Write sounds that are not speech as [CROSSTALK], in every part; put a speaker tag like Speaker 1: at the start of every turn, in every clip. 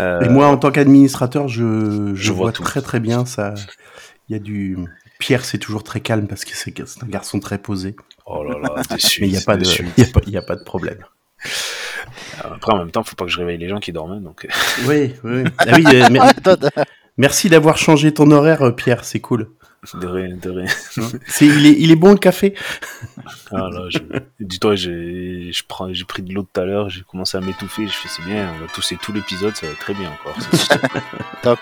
Speaker 1: Euh,
Speaker 2: Et moi, en tant qu'administrateur, je, je,
Speaker 1: Je vois
Speaker 2: très très bien ça. Il y a du. Pierre, c'est toujours très calme parce que c'est un garçon très posé.
Speaker 1: Oh là là, déçu. [LAUGHS]
Speaker 2: Mais il n'y a, pas de- il y a, pas- il y a pas de problème.
Speaker 1: Après, en même temps, faut pas que je réveille les gens qui dorment. Donc, euh,
Speaker 2: Oui, oui. [LAUGHS] Ah oui euh, [LAUGHS] merci d'avoir changé ton horaire, euh, Pierre, c'est cool.
Speaker 1: de rien, de rien.
Speaker 2: C'est, il, est, il est bon le café?
Speaker 1: Ah là, je... dis-toi, j'ai, je prends, j'ai pris de l'eau tout à l'heure, j'ai commencé à m'étouffer, je fais c'est bien, on va tousser tout l'épisode, ça va être très bien encore. [LAUGHS] [LAUGHS]
Speaker 3: Top.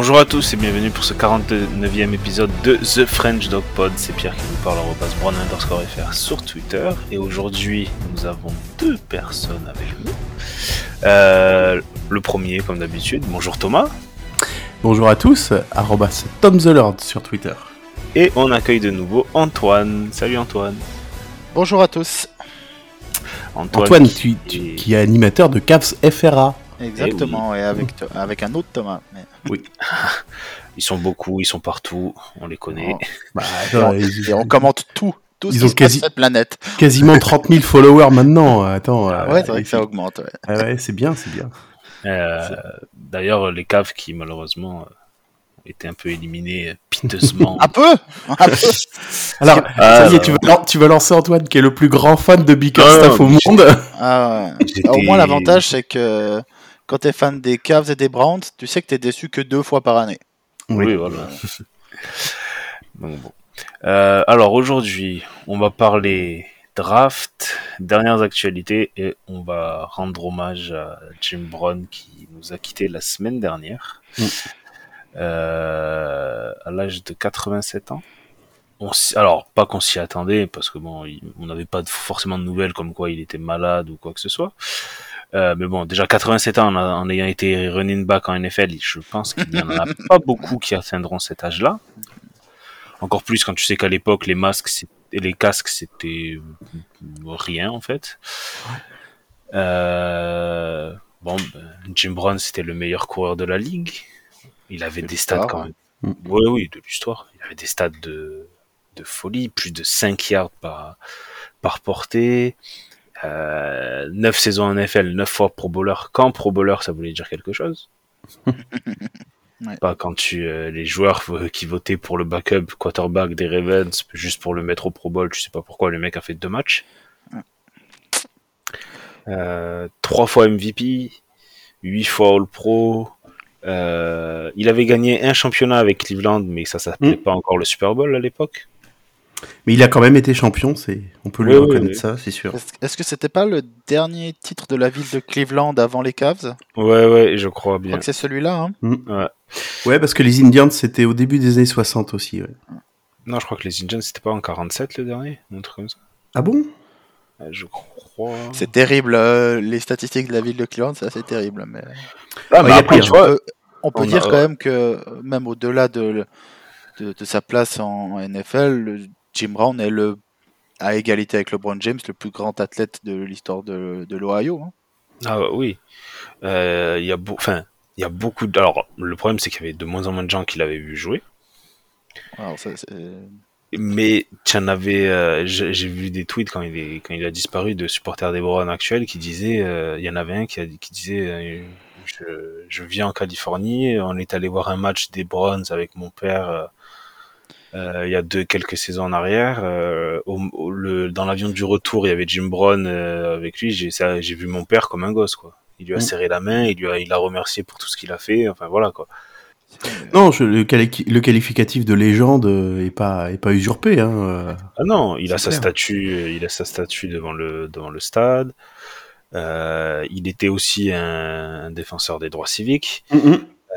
Speaker 1: Bonjour à tous et bienvenue pour ce 49e épisode de The French Dog Pod. C'est Pierre qui vous parle, brown underscore fr sur Twitter. Et aujourd'hui, nous avons deux personnes avec nous. Euh, le premier, comme d'habitude, bonjour Thomas.
Speaker 2: Bonjour à tous, arrobas Tom the Lord sur Twitter.
Speaker 1: Et on accueille de nouveau Antoine. Salut Antoine.
Speaker 3: Bonjour à tous.
Speaker 2: Antoine,
Speaker 1: qui-
Speaker 2: tu, tu- qui est animateur de Cavs FRA.
Speaker 3: Exactement, et avec, to- avec un autre Thomas. mais- [LAUGHS]
Speaker 1: Ils sont beaucoup, ils sont partout, on les connaît.
Speaker 3: Oh. [LAUGHS]
Speaker 2: Bah,
Speaker 3: Et on,
Speaker 2: ils-
Speaker 3: et on commente tout. Tout
Speaker 2: Ils
Speaker 3: ce qui
Speaker 2: ont
Speaker 3: se passe
Speaker 2: quasi-
Speaker 3: sur cette planète.
Speaker 2: quasiment [LAUGHS] 30 000 followers maintenant. Attends, euh,
Speaker 3: ouais, c'est vrai que ça augmente. ouais.
Speaker 2: ah ouais, c'est bien, c'est bien.
Speaker 1: Euh, D'ailleurs, les caves qui malheureusement euh, étaient un peu éliminés euh, piteusement.
Speaker 3: Un peu Un peu
Speaker 2: Alors,
Speaker 1: Ah,
Speaker 2: ça y est,
Speaker 1: euh,
Speaker 2: tu vas, lan- tu vas lancer Antoine, qui est le plus grand fan de
Speaker 1: Ah,
Speaker 2: Bickerstaff au
Speaker 1: mais
Speaker 2: monde.
Speaker 3: Ah ouais. Au moins, l'avantage, c'est que quand t'es fan des Cavs et des Browns, tu sais que t'es déçu que deux fois par année.
Speaker 1: Oui, voilà. [LAUGHS] Donc, bon. Euh, alors aujourd'hui, on va parler draft, dernières actualités, et on va rendre hommage à Jim Brown qui nous a quitté la semaine dernière,
Speaker 2: Mm.
Speaker 1: euh, à l'âge de 87 ans. On alors, pas qu'on s'y attendait, parce que bon, il- on n'avait pas de- forcément de nouvelles comme quoi il était malade ou quoi que ce soit. Euh, mais bon, déjà 87 ans en, ayant été running back en NFL, je pense qu'il n'y en a [LAUGHS] pas beaucoup qui atteindront cet âge-là. Encore plus quand tu sais qu'à l'époque, les masques et les casques, c'était rien en fait. Euh, bon, ben, Jim Brown, c'était le meilleur coureur de la ligue. Il avait
Speaker 3: De
Speaker 1: des stats quand même.
Speaker 2: Mm.
Speaker 1: Oui, oui, de l'histoire. Il avait des stats de, de folie, plus de 5 yards par, par portée. Euh, 9 saisons en NFL, 9 fois Pro Bowler. Quand Pro Bowler, ça voulait dire quelque chose? [LAUGHS]
Speaker 3: Ouais.
Speaker 1: Pas quand tu euh, les joueurs qui votaient pour le backup quarterback des Ravens juste pour le mettre au Pro Bowl, tu sais pas pourquoi le mec a fait deux matchs.
Speaker 3: Ouais.
Speaker 1: Euh, trois fois MVP, huit fois All Pro. Euh, il avait gagné un championnat avec Cleveland, mais ça s'appelait
Speaker 2: Mm.
Speaker 1: pas encore le Super Bowl à l'époque.
Speaker 2: Mais il a quand même été champion, c'est, on peut lui
Speaker 1: Oui,
Speaker 2: reconnaître
Speaker 1: oui.
Speaker 2: ça, c'est sûr.
Speaker 3: Est-ce que c'était pas le dernier titre de la ville de Cleveland avant les Cavs? Je
Speaker 1: Ouais, ouais, je crois
Speaker 3: crois
Speaker 1: bien.
Speaker 3: que c'est celui-là. Hein
Speaker 1: Ouais.
Speaker 2: Ouais, parce que les Indians, c'était au début des années 60 aussi. ouais.
Speaker 1: Non, je crois que les Indians, c'était pas en 47 le dernier, un truc comme ça.
Speaker 2: Ah bon?
Speaker 1: Euh, Je crois.
Speaker 3: c'est terrible. euh, les statistiques de la ville de Cleveland, c'est assez terrible. Mais...
Speaker 1: Ah,
Speaker 2: mais après,
Speaker 1: tu vois,
Speaker 3: on peut, on peut
Speaker 1: on a-
Speaker 3: dire quand même que euh, même au-delà de, de, de sa place en, en NFL, le- Jim Brown est le à égalité avec LeBron James, le plus grand athlète de l'histoire de, de l'Ohio. hein.
Speaker 1: Ah oui. Euh, Il y a beau... enfin, il y a beaucoup de... Alors, le problème, c'est qu'il y avait de moins en moins de gens qui l'avaient vu jouer.
Speaker 3: Alors, ça, c'est-
Speaker 1: Mais en avais... euh, J'ai vu des tweets quand il, est... quand il a disparu de supporters des Browns actuels qui disaient... euh, Il y en avait un qui, a... qui disait... euh, je... je vis en Californie, on est allé voir un match des Browns avec mon père... euh, il y a deux quelques saisons en arrière, euh, au, au- le, dans l'avion du retour, il y avait Jim Brown euh, avec lui. J'ai ça- j'ai vu mon père comme un gosse, quoi. Il lui a
Speaker 2: Mm.
Speaker 1: serré la main, il lui a, il l'a remercié pour tout ce qu'il a fait. Enfin voilà, quoi.
Speaker 2: Non, je- le, quali- le qualificatif de légende est pas est pas usurpé. Hein.
Speaker 1: Ah non, il a sa statue, il a sa statue devant le devant le stade. Il était aussi un, un défenseur des droits civiques.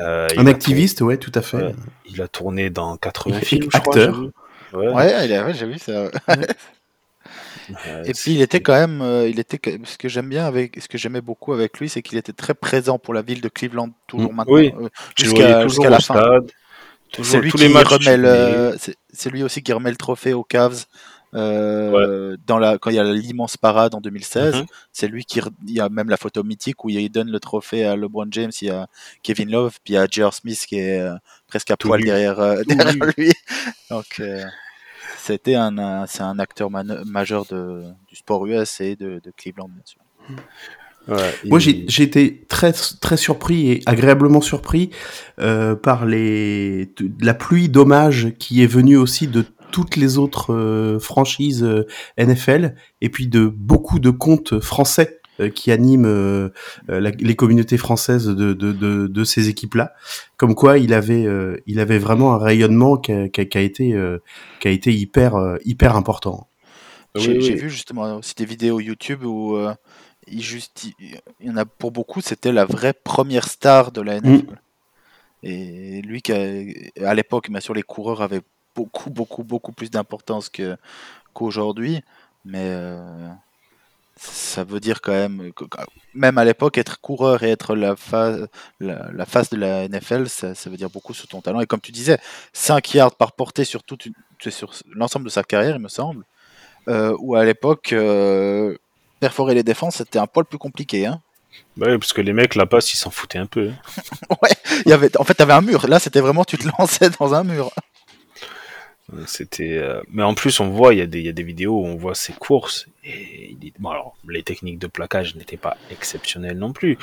Speaker 1: Euh,
Speaker 2: Un activiste, ouais, tout à fait.
Speaker 1: Tourné- il a tourné dans 80
Speaker 2: Et
Speaker 1: films, je crois.
Speaker 2: acteur.
Speaker 1: j'ai vu. Ouais.
Speaker 3: Ouais, il a- ouais, j'ai vu ça.
Speaker 1: Euh, [LAUGHS]
Speaker 3: Et puis il était quand même, euh, il était ce que j'aime bien avec, ce que j'aimais beaucoup avec lui, c'est qu'il était très présent pour la ville de Cleveland toujours
Speaker 2: Mm.
Speaker 3: maintenant,
Speaker 1: Oui.
Speaker 3: euh, jusqu'à la fin. C'est lui
Speaker 1: tous
Speaker 3: qui
Speaker 1: les
Speaker 3: remet
Speaker 1: le
Speaker 3: c'est lui aussi qui remet le trophée aux Cavs euh, dans la quand il y a l'immense parade en 2016.
Speaker 1: Mhm.
Speaker 3: C'est lui qui, il y a même la photo mythique où il donne le trophée à LeBron James, il y a Kevin Love, puis il y a J.R. Smith qui est euh, presque à
Speaker 1: Tout
Speaker 3: poil derrière, euh, derrière lui. [LAUGHS] Donc euh, c'était un, un- c'est un acteur majeur de, du sport US et de, de Cleveland bien sûr.
Speaker 1: Ouais,
Speaker 2: Moi, j'ai été très très surpris et agréablement surpris euh, par les la pluie d'hommages qui est venue aussi de toutes les autres euh, franchises euh, NFL et puis de beaucoup de comptes français euh, qui animent euh, la- les communautés françaises de, de, de, de ces équipes-là. Comme quoi, il avait euh, il avait vraiment un rayonnement qui a, qui a- qui a été euh, qui a été hyper euh, hyper important.
Speaker 1: Oui,
Speaker 3: J'ai
Speaker 1: oui.
Speaker 3: vu justement aussi des vidéos YouTube où euh, il, justi- il y en a pour beaucoup, c'était la vraie première star de la NFL. Et lui, qui a- à l'époque, bien sûr, les coureurs avaient beaucoup, beaucoup, beaucoup plus d'importance que- qu'aujourd'hui. Mais euh, ça veut dire quand même, que- même à l'époque, être coureur et être la, fa- la, la face de la NFL, ça, ça veut dire beaucoup sur ton talent. Et comme tu disais, 5 yards par portée sur, toute une- sur l'ensemble de sa carrière, il me semble. Euh, où à l'époque, euh, perforer les défenses, c'était un poil plus compliqué. Hein.
Speaker 1: Bah ouais, parce que les mecs, la passe, ils s'en foutaient un peu. hein. [LAUGHS]
Speaker 3: Il y avait, en fait, tu avais un mur. Là, c'était vraiment, tu te [LAUGHS] lançais dans un mur.
Speaker 1: C'était, euh, mais en plus, on voit, il y, a des, il y a des vidéos où on voit ses courses. Et il bon, alors, les techniques de plaquage n'étaient pas exceptionnelles non plus.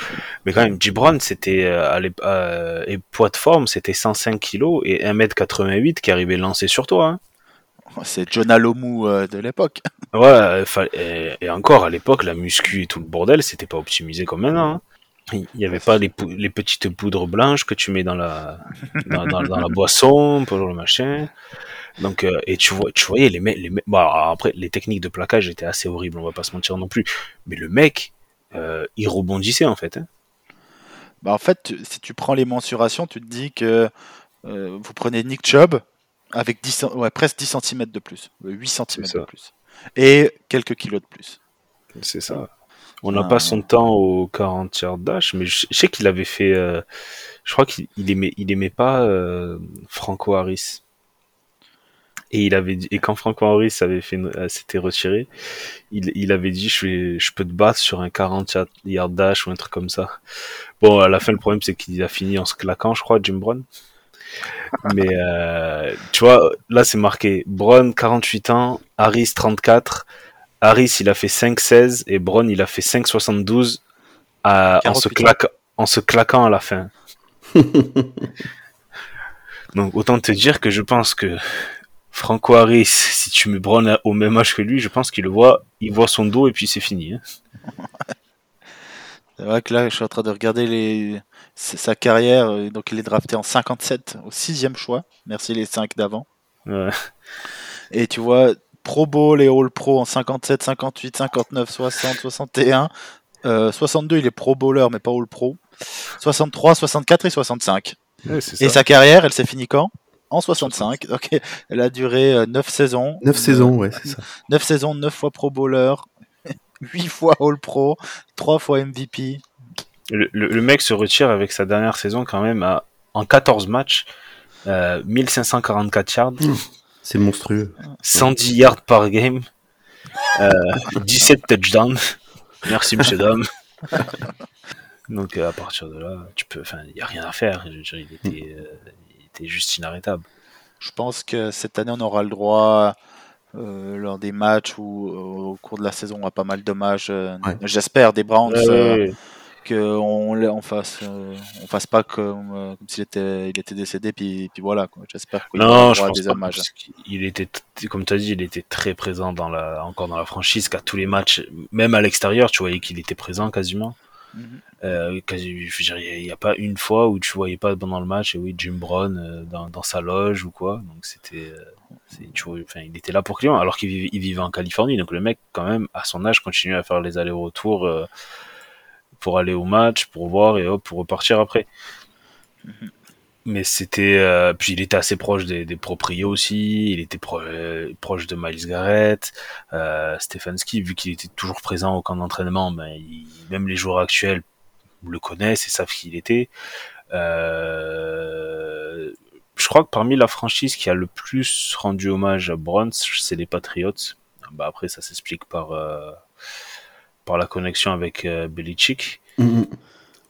Speaker 1: Mais quand même, Gibran, c'était, euh, à euh, et poids de forme, c'était 105 kilos et 1m88 qui arrivait lancé sur toi. hein.
Speaker 3: C'est Jonah Lomu euh, de l'époque.
Speaker 1: Ouais, euh, et, et encore, à l'époque, la muscu et tout le bordel, c'était pas optimisé comme maintenant. hein. Il n'y avait pas les, les petites poudres blanches que tu mets dans la, dans, dans- dans la boisson pour le machin. Donc, euh, et tu, vois, tu voyais les mecs, les alors après, les techniques de plaquage étaient assez horribles, on va pas se mentir non plus. Mais le mec, euh, il rebondissait en fait. hein.
Speaker 3: Bah, en fait, tu- si tu prends les mensurations, tu te dis que euh, vous prenez Nick Chubb avec 10, cent- ouais, presque 10 cm de plus, euh, 8 cm
Speaker 1: ça.
Speaker 3: de plus. Et quelques kilos de plus.
Speaker 1: C'est ça. On n'a
Speaker 3: Ah.
Speaker 1: pas son temps au 40 yards dash, mais je, je sais qu'il avait fait. euh, je crois qu'il il aimait, il aimait pas euh, Franco Harris. Et il avait dit, et quand Franco Harris avait fait, euh, s'était retiré, il, il avait dit, je, vais, je peux te battre sur un 40 yard dash ou un truc comme ça. Bon, à la fin, le problème, c'est qu'il a fini en se claquant, je crois, Jim Brown. Mais, euh, tu vois, là, c'est marqué Brown, 48 ans, Harris, 34. Harris, il a fait 5-16 et Brown, il a fait 5-72 à- en, se
Speaker 3: 48 ans.
Speaker 1: claquant, en se claquant à la fin. [LAUGHS] Donc, autant te dire que je pense que Franco Harris, si tu mets Brown au même âge que lui, je pense qu'il le voit, il voit son dos et puis c'est fini. hein. [LAUGHS]
Speaker 3: C'est vrai que là, je suis en train de regarder les... sa carrière. euh, Donc, il est drafté en 57 au sixième choix. Merci les 5 d'avant.
Speaker 1: Ouais.
Speaker 3: Et tu vois, Pro Bowl et All Pro en 57, 58, 59, 60, 61. Euh, 62, il est Pro Bowler, mais pas All Pro. 63, 64 et 65.
Speaker 1: Ouais, c'est
Speaker 3: Et
Speaker 1: ça.
Speaker 3: sa carrière, elle s'est finie quand? En 65. Donc, elle a duré 9 saisons.
Speaker 2: 9 saisons, ouais, c'est ça. [LAUGHS]
Speaker 3: 9 saisons, 9 fois Pro Bowler, [LAUGHS] 8 fois All Pro, 3 fois MVP.
Speaker 1: Le, le- le mec se retire avec sa dernière saison quand même à, en 14 matchs, euh, 1544 yards,
Speaker 2: C'est monstrueux.
Speaker 1: 110 yards par game, euh, 17 touchdowns. Merci, monsieur Dom. [LAUGHS] Donc, euh, à partir de là, tu peux, enfin, il n'y a rien à faire. Je dire, il, était, euh, était juste inarrêtable.
Speaker 3: Je pense que cette année, on aura le droit, euh, lors des matchs ou euh, au cours de la saison, on aura pas mal d'hommages. euh,
Speaker 2: Ouais.
Speaker 3: J'espère des Browns.
Speaker 1: Ouais,
Speaker 3: euh,
Speaker 1: ouais, ouais.
Speaker 3: qu'on on fasse euh, on fasse pas comme, euh, comme s'il était il était décédé puis, puis voilà j'espère qu'il aura
Speaker 1: je
Speaker 3: à des
Speaker 1: pas.
Speaker 3: hommages
Speaker 1: qu'il était, comme tu as dit, il était très présent dans la, encore dans la franchise, qu'à tous les matchs, même à l'extérieur, tu voyais qu'il était présent quasiment.
Speaker 3: Mhm.
Speaker 1: Dire, il n'y a pas une fois où tu voyais pas pendant le match, et oui, Jim Brown euh, dans, sa loge ou quoi. Donc c'était, euh, il était là pour Clément, alors qu'il vivait, vivait en Californie. Donc le mec, quand même, à son âge, continue à faire les allers-retours pour aller au match, pour voir et hop, pour repartir après. Mais c'était, euh, puis il était assez proche des, des proprios aussi. Il était pro- euh, proche de Miles Garrett, euh, Stefanski, vu qu'il était toujours présent au camp d'entraînement. Ben, il- même les joueurs actuels le connaissent et savent qui il était. Euh, je crois que parmi la franchise qui a le plus rendu hommage à Browns, c'est les Patriots. Bah après, ça s'explique par par la connexion avec Belichick.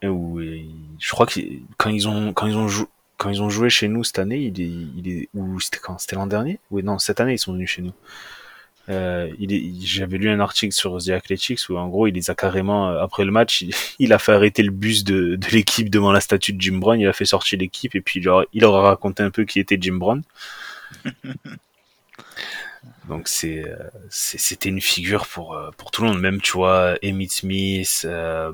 Speaker 1: Où il- je crois que quand ils ont quand ils ont joué quand ils ont joué chez nous cette année, il est il est ou c'était quand? C'était l'an dernier? Oui non cette année ils sont venus chez nous. Euh, il est, j'avais lu un article sur The Athletics où en gros il les a carrément euh, après le match il, [LAUGHS] il a fait arrêter le bus de, de l'équipe devant la statue de Jim Brown il a fait sortir l'équipe et puis genre, il leur a raconté un peu qui était Jim Brown. [LAUGHS] Donc c'est euh, c'était une figure pour euh, pour tout le monde. Même tu vois Emmitt Smith euh,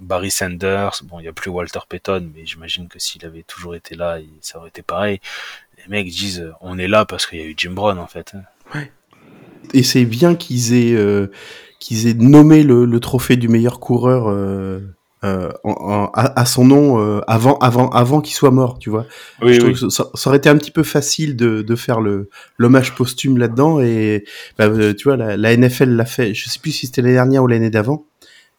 Speaker 1: Barry Sanders bon il y a plus Walter Payton mais j'imagine que s'il avait toujours été là ça aurait été pareil les mecs disent euh, on est là parce qu'il y a eu Jim Brown en fait hein.
Speaker 2: Et c'est bien qu'ils aient, euh, qu'ils aient nommé le, le trophée du meilleur coureur euh, euh, en- en- à, à son nom avant, avant, avant qu'il soit mort, tu vois.
Speaker 1: oui
Speaker 2: Je trouve que ça, ça aurait été un petit peu facile de, de faire le l'hommage posthume là-dedans et bah, tu vois la, la NFL l'a fait. Je sais plus si c'était l'année dernière ou l'année d'avant.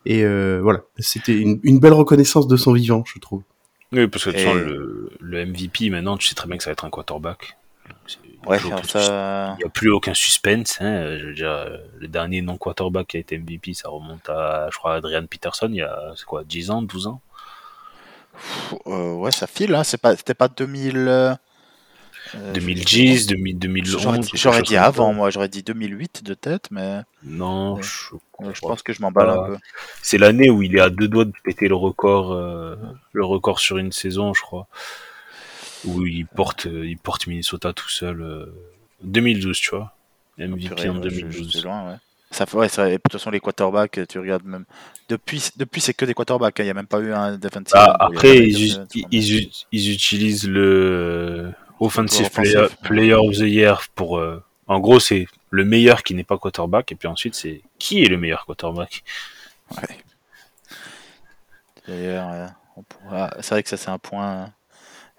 Speaker 2: Et euh, voilà, c'était une, une belle reconnaissance de son vivant, je trouve.
Speaker 1: Oui, parce que de toute
Speaker 3: Et-
Speaker 1: façon, le, le MVP, maintenant, tu sais très bien que ça va être un quarterback. Il y a
Speaker 3: Ouais, ça,
Speaker 1: n'y a plus aucun suspense. Hein. Je veux dire, le dernier non-quarterback qui a été MVP, ça remonte à, je crois, Adrian Peterson, il y a, c'est quoi, 10 ans, 12 ans?
Speaker 3: Euh, ouais, ça file, hein. Pas, c'était pas 2000. Euh, euh,
Speaker 1: 2010, 2000, 2011.
Speaker 3: J'aurais, dit avant, moi, j'aurais dit 2008 de tête, mais
Speaker 1: Non, je,
Speaker 3: euh, je pense que je m'emballe un peu.
Speaker 1: c'est l'année où il est à deux doigts de péter le record, euh, le record sur une saison, je crois. Où il porte, euh, il porte Minnesota tout seul. euh, 2012, tu vois. MVP
Speaker 3: Purée,
Speaker 1: en
Speaker 3: ouais, je- je
Speaker 1: 2012.
Speaker 3: suis loin, ouais. Ça, ouais, ça, et de toute façon, les quarterbacks, tu regardes même. Depuis, depuis c'est que des quarterbacks. hein. Il n'y a même pas eu un defensive.
Speaker 1: Ah, après, ils utilisent le Offensive player, player of the Year pour. euh, en gros, c'est le meilleur qui n'est pas quarterback, et puis ensuite, c'est qui est le meilleur quarterback
Speaker 3: Ouais. D'ailleurs, euh, pourra- c'est vrai que ça, c'est un point.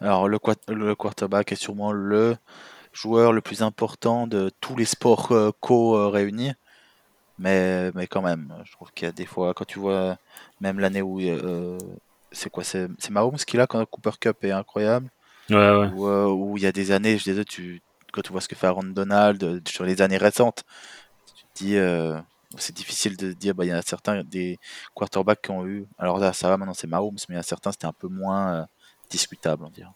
Speaker 3: Alors, le, quat- le quarterback est sûrement le joueur le plus important de tous les sports euh, co réunis. Mais, mais quand même, je trouve qu'il y a des fois, quand tu vois, même l'année où. euh, c'est quoi C'est c'est Mahomes qui l'a quand Cooper Cup est incroyable.
Speaker 1: Ouais, ouais.
Speaker 3: Où, euh, où il y a des années, je disais, tu, quand tu vois ce que fait Aaron Donald euh, sur les années récentes, tu te dis, euh, c'est difficile de dire, bah, il y en a certains des quarterbacks qui ont eu, alors là, ça va, maintenant c'est Mahomes, mais il y en a certains, c'était un peu moins euh, discutable, on dirait.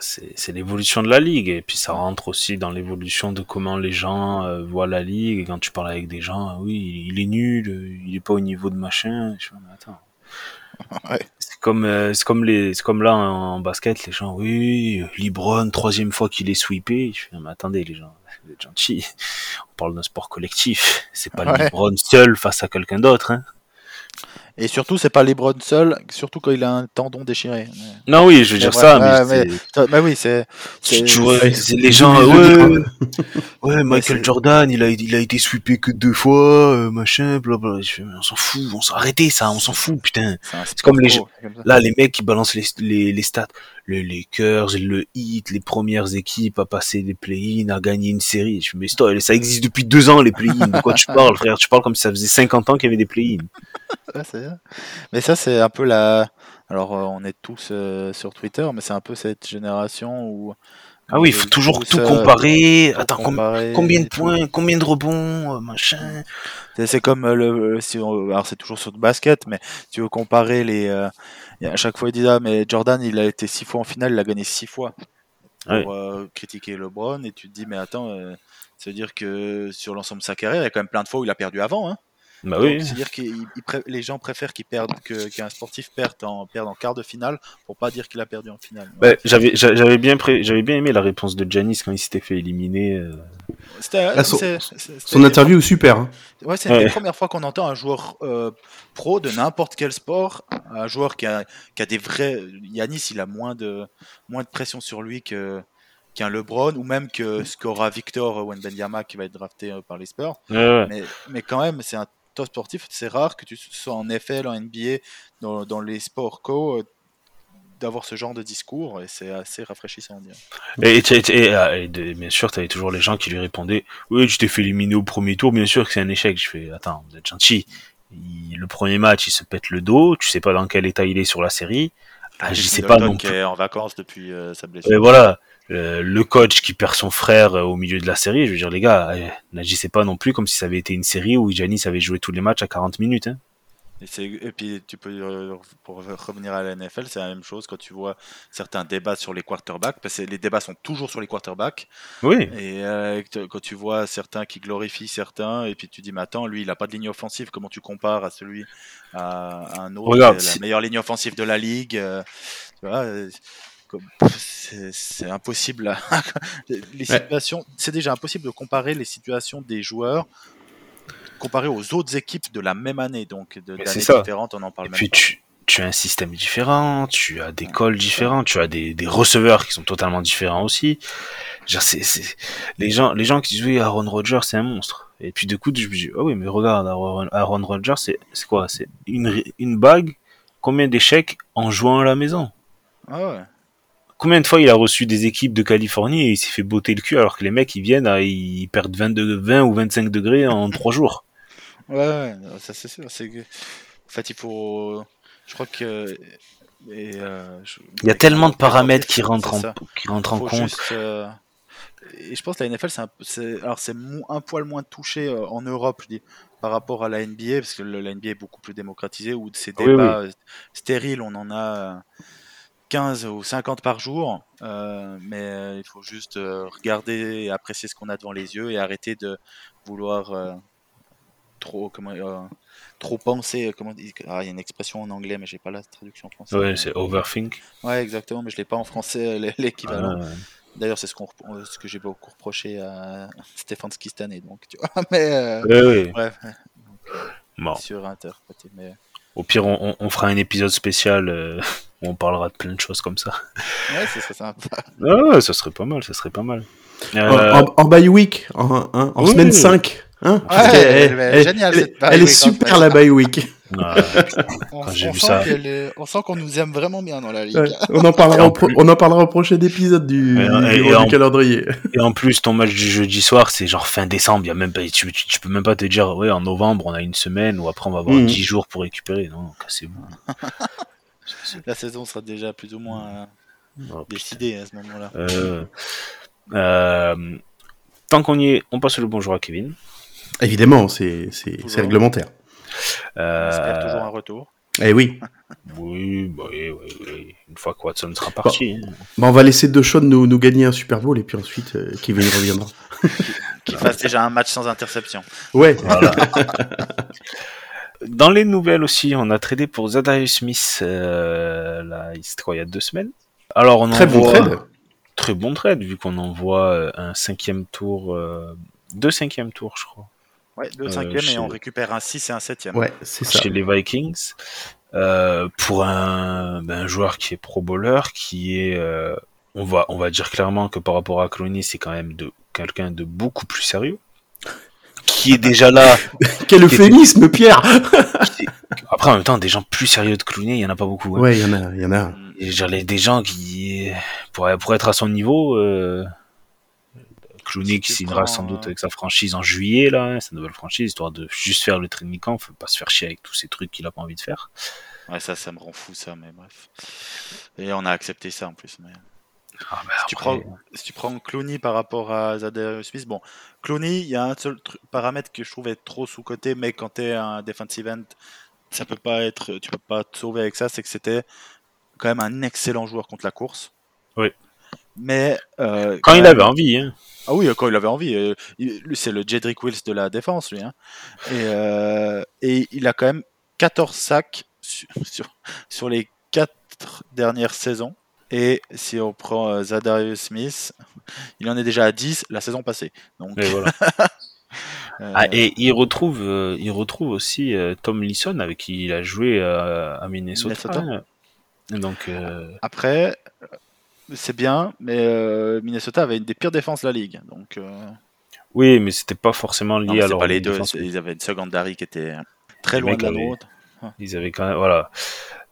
Speaker 1: C'est c'est l'évolution de la ligue, et puis ça rentre aussi dans l'évolution de comment les gens euh, voient la ligue. Et quand tu parles avec des gens, oui, il est nul, il est pas au niveau de machin. Je attends. [LAUGHS]
Speaker 3: Ouais.
Speaker 1: C'est comme, euh, c'est comme les, c'est comme là en, en basket, les gens, oui, Libron, troisième fois qu'il est sweepé. Je fais, mais attendez, les gens, vous êtes gentils. [LAUGHS] On parle d'un sport collectif. C'est pas
Speaker 3: Ouais.
Speaker 1: Libron seul face à quelqu'un d'autre, hein.
Speaker 3: Et surtout, c'est pas LeBron seul, surtout quand il a un tendon déchiré. Mais,
Speaker 1: Non, oui, je veux dire
Speaker 3: ouais,
Speaker 1: ça,
Speaker 3: ouais,
Speaker 1: mais,
Speaker 3: mais-
Speaker 1: c'est-
Speaker 3: mais oui, c'est.
Speaker 1: les gens, [LAUGHS] ouais, ouais, Michael Jordan, il a, il a été sweepé que deux fois, euh, machin, blablabla. Je fais, mais on s'en fout, on s'en arrêtez ça, on s'en fout, putain.
Speaker 3: C'est
Speaker 1: comme les
Speaker 3: ça.
Speaker 1: Là, les mecs qui balancent les, les, les stats, le Lakers, le Heat, les premières équipes à passer des play-in, à gagner une série. Je fais, mais stop, ça existe depuis deux ans, les play-in. De quoi tu parles, frère? Tu parles comme si ça faisait 50 ans qu'il y avait des play-in.
Speaker 3: Ouais. Mais ça, c'est un peu la. Alors, euh, on est tous euh, sur Twitter, mais c'est un peu cette génération où.
Speaker 1: Ah oui, il faut toujours tout
Speaker 3: euh,
Speaker 1: comparer. Attends,
Speaker 3: comparer
Speaker 1: combien de
Speaker 3: tout.
Speaker 1: points, combien de rebonds, machin.
Speaker 3: C'est- comme le. Alors, c'est toujours sur le basket, mais tu veux comparer les. À chaque fois, ils disent Ah, mais Jordan, il a été six fois en finale, il a gagné six fois. Pour
Speaker 1: Ouais.
Speaker 3: euh, critiquer LeBron, et tu te dis Mais attends, euh, ça veut dire que sur l'ensemble de sa carrière, il y a quand même plein de fois où il a perdu avant. Hein.
Speaker 1: Bah oui.
Speaker 3: C'est-à-dire que les gens préfèrent qu'il perde que- qu'un sportif perde en, perde en quart de finale pour pas dire qu'il a perdu en finale.
Speaker 1: Bah, j'avais j'a- j'avais bien pré- j'avais bien aimé la réponse de Janis quand il s'était fait éliminer. euh.
Speaker 2: Ah, son- interview est super. Hein.
Speaker 3: Ouais, c'est
Speaker 1: Ouais.
Speaker 3: la première fois qu'on entend un joueur euh, pro de n'importe quel sport, un joueur qui a, qui a des vrais. Yanis, il a moins de, moins de pression sur lui que qu'un LeBron ou même que ce qu'aura Victor Wenbanyama qui va être drafté euh, par les Spurs.
Speaker 1: Ouais, ouais.
Speaker 3: Mais, mais quand même, c'est un top sportif. C'est rare que tu sois en FL, en NBA, dans, dans les sports co, euh, d'avoir ce genre de discours et c'est assez rafraîchissant. dirait.
Speaker 1: Et, et, et- et, et de- bien sûr, t'avais toujours les gens qui lui répondaient Oui, tu t'es fait éliminer au premier tour, bien sûr que c'est un échec. Je fais Attends, vous êtes gentil. Il- le premier match, il se pète le dos, tu sais pas dans quel état il est sur la série. Ah, je sais pas non
Speaker 3: qui
Speaker 1: plus.
Speaker 3: est en vacances depuis euh, sa blessure.
Speaker 1: Et voilà, euh, le coach qui perd son frère euh, au milieu de la série, je veux dire, les gars, euh, n'agissez pas non plus comme si ça avait été une série où Giannis avait joué tous les matchs à 40 minutes. Hein.
Speaker 3: Et, puis, tu peux, euh, pour revenir à la NFL, c'est la même chose quand tu vois certains débats sur les quarterbacks, parce que les débats sont toujours sur les quarterbacks.
Speaker 1: Oui,
Speaker 3: Et euh, quand tu vois certains qui glorifient certains, et puis tu dis, mais attends, lui, il a pas de ligne offensive, comment tu compares à celui, à, à un autre,
Speaker 1: Regarde,
Speaker 3: qui a la meilleure ligne offensive de la ligue tu vois, c'est c'est impossible. [LAUGHS] les situations, c'est déjà impossible de comparer les situations des joueurs comparé aux autres équipes de la même année, donc de- d'années
Speaker 1: c'est ça.
Speaker 3: différentes, on en parle
Speaker 1: Et
Speaker 3: même
Speaker 1: puis
Speaker 3: pas.
Speaker 1: tu, tu as un système différent, tu as des calls différents, tu as des, des receveurs qui sont totalement différents aussi. Genre, c'est, c'est... Les, gens, les gens qui disent oui, Aaron Rodgers c'est un monstre. Et puis du coup, je me dis, ah oui, mais regarde, Aaron, Aaron Rodgers, c'est, c'est quoi? C'est une, une bague, combien d'échecs en jouant à la maison?
Speaker 3: Ah ouais.
Speaker 1: Combien de fois il a reçu des équipes de Californie et il s'est fait botter le cul alors que les mecs ils viennent, à- ils perdent 22, 20 ou 25 degrés en [LAUGHS] 3 jours.
Speaker 3: Ouais, ouais, ça c'est sûr. C'est. En fait, il faut. Je crois que. et, euh, je-
Speaker 1: Il y a tellement de paramètres qui rentrent en,
Speaker 3: ça.
Speaker 1: qui rentrent en
Speaker 3: Faut
Speaker 1: compte.
Speaker 3: juste, euh, Et je pense que la NFL, c'est un, c'est- alors c'est un poil moins touché euh, en Europe, je dis, par rapport à la NBA, parce que la NBA est beaucoup plus démocratisée, où ces
Speaker 1: Oui,
Speaker 3: débats stériles, on en a 15 ou 50 par jour, euh, mais euh, il faut juste euh, regarder et apprécier ce qu'on a devant les yeux et arrêter de vouloir euh, trop, comment, euh, trop penser. Comment, ah, il y a une expression en anglais, mais j'ai pas la traduction en français.
Speaker 1: Ouais, c'est overthink.
Speaker 3: Ouais, exactement, mais je l'ai pas en français l'équivalent.
Speaker 1: Ah, ouais.
Speaker 3: D'ailleurs, c'est ce, euh, ce que j'ai beaucoup reproché à Stéphane Skistane, donc tu vois. [LAUGHS] Mais
Speaker 1: ouais.
Speaker 3: bref,
Speaker 1: Bon.
Speaker 3: surinterprété. Mais
Speaker 1: Au pire, on, on- on fera un épisode spécial euh, [LAUGHS] où on parlera de plein de choses comme ça.
Speaker 3: ouais, ce serait sympa.
Speaker 1: Ah ouais, ça serait pas mal, ça serait pas mal.
Speaker 2: En,
Speaker 1: Euh,
Speaker 2: en, en bye week, en, hein, en
Speaker 1: oui.
Speaker 2: semaine 5. Hein
Speaker 3: Ouais, elle- elle est cette
Speaker 2: elle
Speaker 3: en
Speaker 2: super la bye week. [LAUGHS]
Speaker 1: ouais.
Speaker 3: On, sent
Speaker 1: ça.
Speaker 3: qu'elle est- on sent qu'on nous aime vraiment bien dans la ligue.
Speaker 2: Ouais, on, en parlera on en parlera au prochain épisode du,
Speaker 1: Et-
Speaker 2: du,
Speaker 1: et-
Speaker 2: du
Speaker 1: et en-
Speaker 2: calendrier.
Speaker 1: Et en plus, ton match du jeudi soir, c'est genre fin décembre. Y a même pas, tu, tu, tu peux même pas te dire, ouais, en novembre, on a une semaine, ou après, on va avoir
Speaker 2: Mhm.
Speaker 1: 10 jours pour récupérer. Non, cassez-vous. [LAUGHS]
Speaker 3: La saison sera déjà plus ou moins euh,
Speaker 1: Oh, putain.
Speaker 3: décidée à ce moment-là.
Speaker 1: Euh, euh, tant qu'on y est, on passe le bonjour à Kevin.
Speaker 2: Évidemment, c'est réglementaire.
Speaker 1: Euh,
Speaker 3: toujours un retour.
Speaker 2: Eh oui. [LAUGHS]
Speaker 1: oui, bah oui, oui, oui. Une fois que Watson sera parti. hein.
Speaker 2: Bah, on va laisser Deshaun nous, nous gagner un Super Bowl et puis ensuite euh, Kevin reviendra. [LAUGHS]
Speaker 3: Qu'il fasse déjà un match sans interception.
Speaker 2: Ouais.
Speaker 1: Voilà. [LAUGHS] Dans les nouvelles aussi, on a tradé pour Zadarius Smith, euh, là, quoi, il y a deux semaines. Alors, on
Speaker 2: Très bon trade.
Speaker 1: Très bon trade, vu qu'on envoie euh, un cinquième tour, euh, deux cinquièmes tours, je crois,
Speaker 3: Ouais, deux
Speaker 1: Euh,
Speaker 3: cinquièmes
Speaker 1: chez-
Speaker 3: et on récupère un 6 et un septième.
Speaker 2: Ouais, c'est ça.
Speaker 1: chez les Vikings, euh, pour un, ben, un joueur qui est pro bowler, qui est, euh, on va, on va dire clairement que par rapport à Clooney, c'est quand même de quelqu'un de beaucoup plus sérieux, qui est déjà là. [LAUGHS]
Speaker 2: Quel euphémisme, Pierre [LAUGHS]
Speaker 1: Après, en même temps, des gens plus sérieux de Clooney, il y en a pas beaucoup. hein.
Speaker 2: Ouais, il y en a, il y en a.
Speaker 1: Des gens qui, pour, pour être à son niveau, euh, Clooney
Speaker 3: Si
Speaker 1: qui signera
Speaker 3: prends,
Speaker 1: sans doute
Speaker 3: euh,
Speaker 1: avec sa franchise en juillet, là, hein, sa nouvelle franchise, histoire de juste faire le training camp, faut pas se faire chier avec tous ces trucs qu'il a pas envie de faire.
Speaker 3: Ouais, ça, ça me rend fou, ça, mais bref. Et on a accepté ça en plus. Mais...
Speaker 1: Ah, bah,
Speaker 3: Si tu, prends, si tu prends Clooney par rapport à Zadarius Smith, bon, Clooney, il y a un seul paramètre que je trouve être trop sous-côté, mais quand tu es un defensive end, ça peut pas être, tu peux pas te sauver avec ça, c'est que c'était quand même un excellent joueur contre la course.
Speaker 1: Oui.
Speaker 3: Mais euh,
Speaker 1: Quand il
Speaker 3: même-
Speaker 1: avait envie, hein.
Speaker 3: Ah oui, quand il avait envie. euh, c'est le Jedrick Wills de la défense, lui. hein. Et, euh, et il a quand même 14 sacs sur, [LAUGHS] sur, sur les 4 dernières saisons. Et si on prend euh, Zadarius Smith, il en est déjà à 10 la saison passée. Donc,
Speaker 1: Et voilà. [LAUGHS]
Speaker 3: euh,
Speaker 1: Ah, et il retrouve, euh, il retrouve aussi euh, Tom Lisson avec qui il a joué euh, à Minnesota.
Speaker 3: Minnesota.
Speaker 1: Donc, euh,
Speaker 3: après, euh, c'est bien, mais euh, Minnesota avait une des pires défenses de la ligue. Donc, euh,
Speaker 1: oui, mais c'était pas forcément lié à leur
Speaker 3: pas les deux.
Speaker 1: défensive.
Speaker 3: c'est- Ils avaient une secondary qui était très loin de la nôtre.
Speaker 1: Ils avaient quand même, voilà.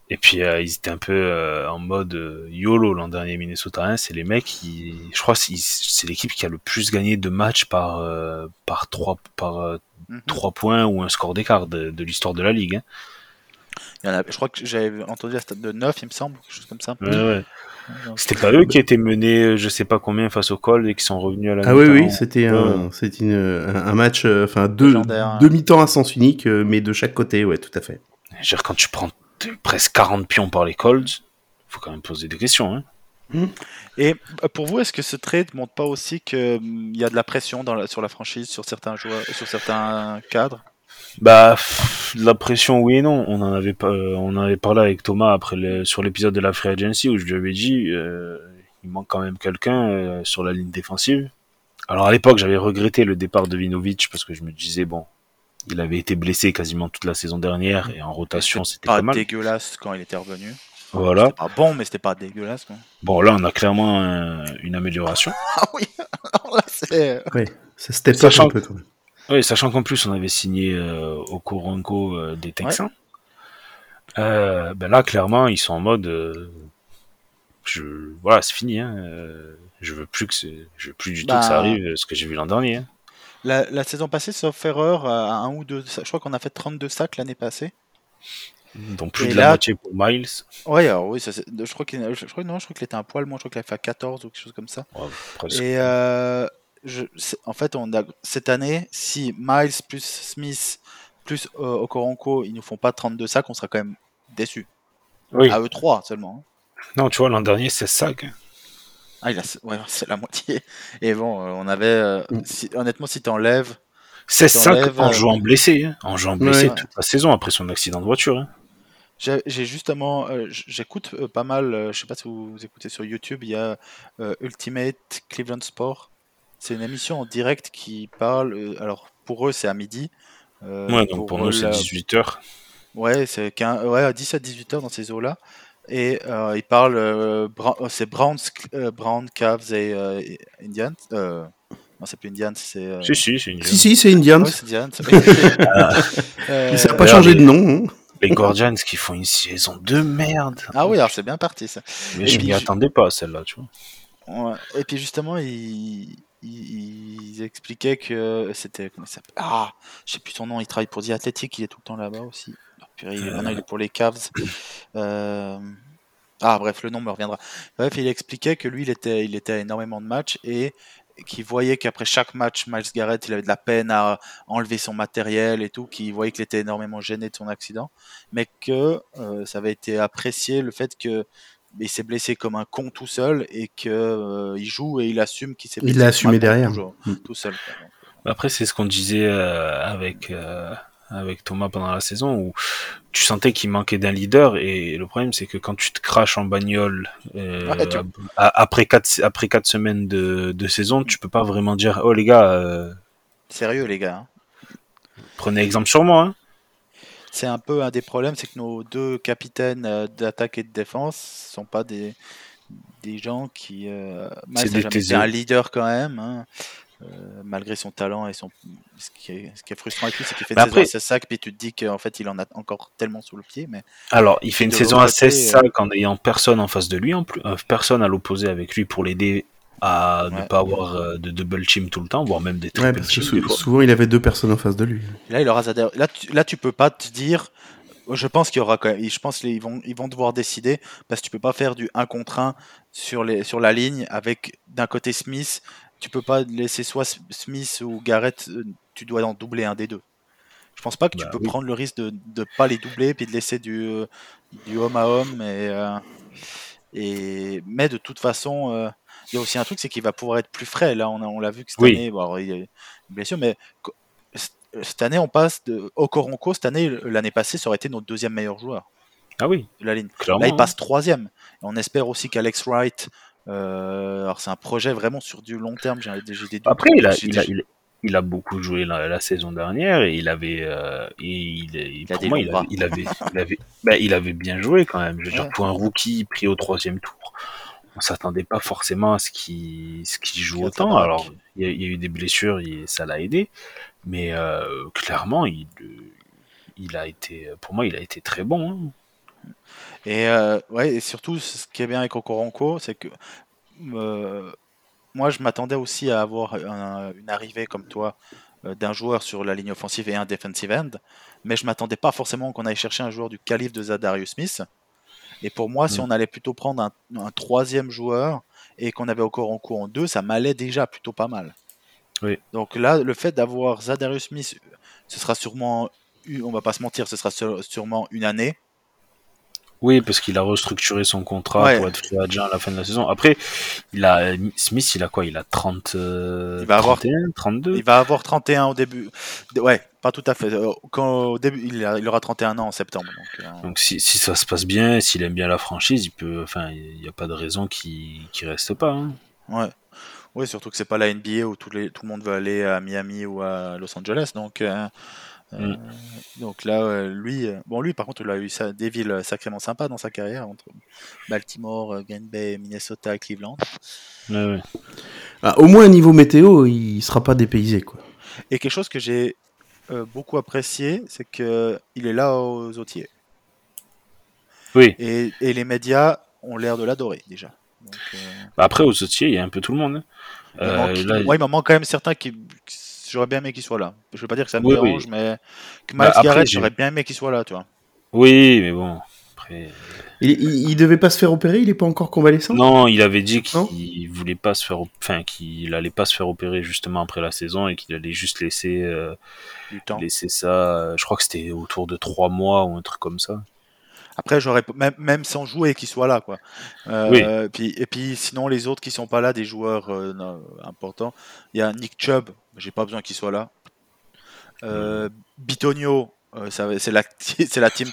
Speaker 1: Et puis euh, ils étaient un peu euh, en mode euh, YOLO l'an dernier Minnesota. hein. C'est les mecs qui, je crois, c'est c'est l'équipe qui a le plus gagné de matchs par euh, par trois par euh,
Speaker 3: Mhm.
Speaker 1: trois points ou un score d'écart de, de l'histoire de la ligue. hein.
Speaker 3: Il y en a- je crois que j'avais entendu la stat de 9, il me semble, quelque chose comme ça.
Speaker 1: Ouais, ouais. C'était pas eux qui étaient menés, euh, je sais pas combien face au col et qui sont revenus à la
Speaker 2: Ah oui, oui, c'était un, une- un, un match, euh, enfin deux,
Speaker 3: hein.
Speaker 2: deux mi-temps à sens unique, euh, mais de chaque côté, ouais, tout à fait.
Speaker 1: Je veux dire, quand tu prends presque 40 pions par les Colts, faut quand même poser des questions. Hein.
Speaker 3: Et euh, pour vous, est-ce que ce trade montre pas aussi qu'il y a de la pression dans la- sur la franchise, sur certains joueurs, sur certains cadres?
Speaker 1: Bah, pff, de la pression, oui et non. On en avait pas, euh, on en avait parlé avec Thomas après le, sur l'épisode de la Free Agency où je lui avais dit, euh, il manque quand même quelqu'un euh, sur la ligne défensive. Alors à l'époque, j'avais regretté le départ de Vinovic parce que je me disais bon, il avait été blessé quasiment toute la saison dernière et en rotation c'était
Speaker 3: Pas
Speaker 1: pas mal.
Speaker 3: dégueulasse quand il était revenu.
Speaker 1: Voilà.
Speaker 3: Pas bon, mais c'était pas dégueulasse. Quoi.
Speaker 1: Bon là, on a clairement un- une amélioration. [LAUGHS]
Speaker 3: Ah oui, [LAUGHS] alors là, c'est.
Speaker 2: Ça step up
Speaker 1: Sachant
Speaker 2: un peu quand même.
Speaker 1: Oui, sachant qu'en plus on avait signé euh, Okoronko euh, des Texans. Euh, ben là, clairement, ils sont en mode, je, voilà, c'est fini. Hein, je veux plus que, c'est- je veux plus du tout
Speaker 3: Bah.
Speaker 1: que ça arrive, euh, ce que j'ai vu l'an dernier. hein.
Speaker 3: La, la saison passée, sauf erreur, à un ou deux. Je crois qu'on a fait 32 sacs l'année passée.
Speaker 1: Donc plus
Speaker 3: Et
Speaker 1: de
Speaker 3: là-
Speaker 1: la moitié pour Miles.
Speaker 3: Ouais, alors oui, ça, je crois qu'il je crois, non, je crois qu'il était un poil moins, je crois qu'il avait fait à 14 ou quelque chose comme ça.
Speaker 1: Ouais.
Speaker 3: Et je, c'est- en fait, on a, cette année, si Miles plus Smith plus euh, Okoronko, ils nous font pas 32 sacs, on sera quand même déçus.
Speaker 1: Oui.
Speaker 3: À eux 3 seulement. hein.
Speaker 1: Non, tu vois, l'an dernier, c'est sacs. hein.
Speaker 3: Ah, il a, ouais, c'est la moitié. Et bon, euh, on avait. euh,
Speaker 2: Mm.
Speaker 3: si- honnêtement, si t'enlèves.
Speaker 1: 16
Speaker 3: Si
Speaker 1: sacs
Speaker 3: t'enlèves,
Speaker 1: en
Speaker 3: euh,
Speaker 1: jouant blessé. Hein, en jouant blessé
Speaker 2: Ouais.
Speaker 1: toute la saison après son accident de voiture. Hein.
Speaker 3: J'ai justement. euh, J'écoute euh, pas mal. euh, je sais pas si vous, vous écoutez sur YouTube, il y a euh, Ultimate Cleveland Sport. C'est une émission en direct qui parle. euh, alors, pour eux, c'est à midi. Euh,
Speaker 1: ouais, donc pour, nous, c'est
Speaker 3: la-
Speaker 1: 18h.
Speaker 3: Ouais, c'est 15 ouais, à 17-18 heures dans ces eaux-là. Et euh, ils parlent, euh, Bra- euh, c'est Browns, euh, Brown, Cavs et euh, et Indians. Euh, non, c'est plus Indians, c'est. euh,
Speaker 1: Si, si, c'est une
Speaker 2: Si, si, c'est Indians.
Speaker 3: ouais, Indians. [LAUGHS] [LAUGHS] Euh,
Speaker 2: Il s'est pas changé
Speaker 1: les-
Speaker 2: de nom. hein.
Speaker 1: Les Guardians qui font une saison de merde.
Speaker 3: ah oui, alors c'est bien parti ça.
Speaker 1: Mais
Speaker 3: Et
Speaker 1: je
Speaker 3: puis,
Speaker 1: m'y attendais pas, celle-là, tu vois.
Speaker 3: Ouais. Et puis justement, ils, ils, ils expliquaient que c'était. Comment s'appelle? Ah, je sais plus son nom, il travaille pour The Athletic, il est tout le temps là-bas aussi. Ah, purée, il est- maintenant il est pour les Cavs. Euh, Ah, bref, le nom me reviendra. Bref, il expliquait que lui, il était, il était à énormément de matchs et qu'il voyait qu'après chaque match, Miles Garrett, il avait de la peine à enlever son matériel et tout, qu'il voyait qu'il était énormément gêné de son accident, mais que euh, ça avait été apprécié le fait que il s'est blessé comme un con tout seul et que euh, il joue et il assume qu'il s'est
Speaker 2: Il
Speaker 3: blessé
Speaker 2: l'a
Speaker 3: comme
Speaker 2: assumé
Speaker 3: un con
Speaker 2: derrière.
Speaker 3: toujours,
Speaker 2: Mm.
Speaker 3: tout seul. quoi. Donc,
Speaker 1: Après, c'est ce qu'on disait euh, avec euh, avec Thomas pendant la saison où tu sentais qu'il manquait d'un leader et le problème c'est que quand tu te craches en bagnole euh,
Speaker 3: Ouais, tu-
Speaker 1: a- après quatre après quatre semaines de, de saison, tu peux pas vraiment dire oh les gars euh,
Speaker 3: Sérieux, les gars. hein.
Speaker 1: prenez exemple sur moi. Hein.
Speaker 3: C'est un peu un des problèmes, c'est que nos deux capitaines euh, d'attaque et de défense sont pas des, des gens qui. Euh,
Speaker 1: C'est
Speaker 3: un leader quand même, hein, euh, malgré son talent et son. Ce qui est, ce qui est frustrant avec lui, c'est qu'il fait une saison
Speaker 1: après-
Speaker 3: sac, puis tu te dis qu'en fait il en a encore tellement sous le pied. Mais
Speaker 1: Alors, il fait une saison à 16
Speaker 3: côté,
Speaker 1: sacs en ayant personne en face de lui, en plus, euh, personne à l'opposé avec lui pour l'aider à ne pas avoir euh, de double team tout le temps, voire même des
Speaker 2: Ouais,
Speaker 1: triple
Speaker 2: parce que
Speaker 1: team.
Speaker 2: souvent il avait deux personnes en face de lui.
Speaker 3: Là, il aura Là, tu, là, tu peux pas te dire. Je pense qu'il y aura quand même. Je pense qu'ils vont, ils vont devoir décider parce que tu peux pas faire du 1 contre 1 sur, les, sur la ligne avec d'un côté Smith. Tu peux pas laisser soit Smith ou Garrett. euh, Tu dois en doubler un des deux. Je pense pas que tu
Speaker 1: Bah
Speaker 3: peux
Speaker 1: oui.
Speaker 3: prendre le risque de ne pas les doubler puis de laisser du, euh, du homme à homme et, euh, Et mais de toute façon, euh, il y a aussi un truc, c'est qu'il va pouvoir être plus frais. Là, on, a- on l'a vu que cette
Speaker 1: Oui.
Speaker 3: année, bon, alors, il y a une blessure, mais cette année, on passe de Okoronko. Cette année, l'année passée, ça aurait été notre deuxième meilleur joueur
Speaker 1: Ah oui,
Speaker 3: de la ligne.
Speaker 1: clairement.
Speaker 3: Là, il passe troisième. Et on espère aussi qu'Alex Wright. euh, alors, c'est un projet vraiment sur du long terme. J'ai j'ai des doutes.
Speaker 1: Après, il a,
Speaker 3: J'ai
Speaker 1: il, a,
Speaker 3: des-
Speaker 1: il, a- il a beaucoup joué la, la saison dernière et il avait, euh, il, il- avait, il [LAUGHS] bien joué quand même. Je veux
Speaker 3: Ouais.
Speaker 1: dire, pour un rookie pris au troisième tour, on s'attendait pas forcément à ce qu'il, ce qu'il joue autant. Alors, il y, a, il y a eu des blessures et ça l'a aidé, mais euh, clairement, il, il a été, pour moi, il a été très bon. hein.
Speaker 3: Et, euh, ouais, et surtout, ce qui est bien avec Okoronko, c'est que euh, moi, je m'attendais aussi à avoir un- une arrivée comme toi d'un joueur sur la ligne offensive et un defensive end, mais je m'attendais pas forcément qu'on aille chercher un joueur du calibre de Zadarius Smith. Et pour moi, si
Speaker 1: Mm.
Speaker 3: on allait plutôt prendre un, un troisième joueur et qu'on avait Okoronko en deux, ça m'allait déjà plutôt pas mal.
Speaker 1: Oui.
Speaker 3: Donc là, le fait d'avoir Zadarius Smith, ce sera sûrement, on va pas se mentir, ce sera sûrement une année.
Speaker 1: Oui, parce qu'il a restructuré son contrat
Speaker 3: Ouais.
Speaker 1: pour être free agent à la fin de la saison. Après, il a Smith, il a quoi? Il a 30, euh,
Speaker 3: Il va avoir-
Speaker 1: 31, 32
Speaker 3: Il va avoir 31 au début. Ouais, pas tout à fait. Euh, Quand, au début, il, a- il aura 31 ans en septembre. Donc, euh,
Speaker 1: Donc si, si ça se passe bien, s'il aime bien la franchise, il peut, enfin, il n'y a pas de raison qu'il qu'il reste pas. hein.
Speaker 3: ouais. Ouais, surtout que c'est pas la NBA où tout, les, tout le monde veut aller à Miami ou à Los Angeles. Donc, euh, euh,
Speaker 1: Mm.
Speaker 3: donc là, euh, lui, euh, bon, lui, par contre, il a eu ça, des villes sacrément sympas dans sa carrière entre Baltimore, Green Bay, Minnesota Cleveland.
Speaker 1: Ouais, ouais.
Speaker 2: Ah, au moins, niveau météo, il sera pas dépaysé, quoi.
Speaker 3: Et quelque chose que j'ai euh, beaucoup apprécié, c'est que il est là aux Autiers.
Speaker 1: Oui.
Speaker 3: Et, et les médias ont l'air de l'adorer déjà. Donc, euh,
Speaker 1: Bah, Après, aux Sautiers, il y a un peu tout le monde. hein.
Speaker 3: il,
Speaker 1: Euh,
Speaker 3: manque,
Speaker 1: là,
Speaker 3: ouais, il m'en manque quand même certains qui. J'aurais bien aimé qu'ils soient là. Je veux pas dire que ça me
Speaker 1: Oui,
Speaker 3: dérange,
Speaker 1: oui.
Speaker 3: mais que Miles
Speaker 1: Bah,
Speaker 3: Garrett, j'aurais bien aimé qu'il soit là, tu vois.
Speaker 1: Oui, mais bon. Après...
Speaker 2: Il, il, il devait pas se faire opérer, il est pas encore convalescent?
Speaker 1: Non, il avait dit qu'il voulait pas se faire, enfin, qu'il allait pas se faire opérer justement après la saison et qu'il allait juste laisser, euh,
Speaker 3: Du temps.
Speaker 1: laisser ça. euh, Je crois que c'était autour de trois mois ou un truc comme ça.
Speaker 3: Après, j'aurais même, même sans jouer qu'il soit là, quoi. Euh, puis, et puis, sinon, les autres qui sont pas là, des joueurs euh, importants, il y a Nick Chubb, j'ai pas besoin qu'il soit là. Euh, Bitonio, euh, c'est la, [LAUGHS] c'est la team,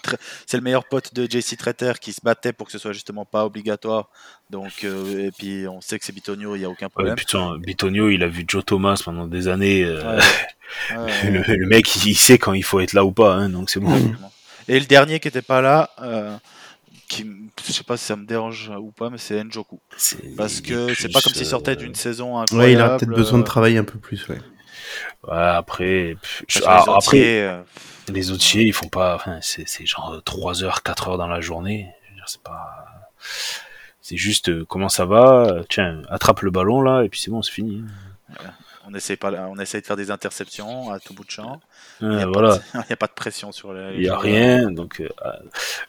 Speaker 3: c'est le meilleur pote de JC Treter qui se battait pour que ce soit justement pas obligatoire. Donc, euh, et puis on sait que c'est Bitonio, il y a aucun
Speaker 1: Ouais,
Speaker 3: problème.
Speaker 1: putain, Bitonio, il a vu Joe Thomas pendant des années. euh,
Speaker 3: Ouais. [LAUGHS] Ouais,
Speaker 1: le, le mec, il sait quand il faut être là ou pas, hein, donc c'est bon.
Speaker 3: Exactement. Et le dernier qui était pas là, euh, qui, je sais pas si ça me dérange ou pas, mais c'est Njoku. Parce que
Speaker 1: est
Speaker 3: c'est pas comme s'il sortait
Speaker 1: euh,
Speaker 3: d'une saison
Speaker 2: Ouais,
Speaker 3: incroyable.
Speaker 2: il a peut-être besoin de travailler un peu plus, ouais.
Speaker 1: Ouais, après, pff, je-
Speaker 3: parce que
Speaker 1: ah,
Speaker 3: les
Speaker 1: après,
Speaker 3: euh,
Speaker 1: les autiers, ils font pas, enfin, c'est genre 3 heures, 4 heures dans la journée. C'est pas, c'est juste euh, comment ça va, tiens, attrape le ballon là, et puis c'est bon, c'est fini.
Speaker 3: on essaie pas, on essaie de faire des interceptions à tout bout de champ. Il
Speaker 1: Euh,
Speaker 3: n'y a,
Speaker 1: voilà.
Speaker 3: pas de- [LAUGHS] il y a pas de pression sur les.
Speaker 1: Il y a
Speaker 3: joueurs.
Speaker 1: rien, donc. euh,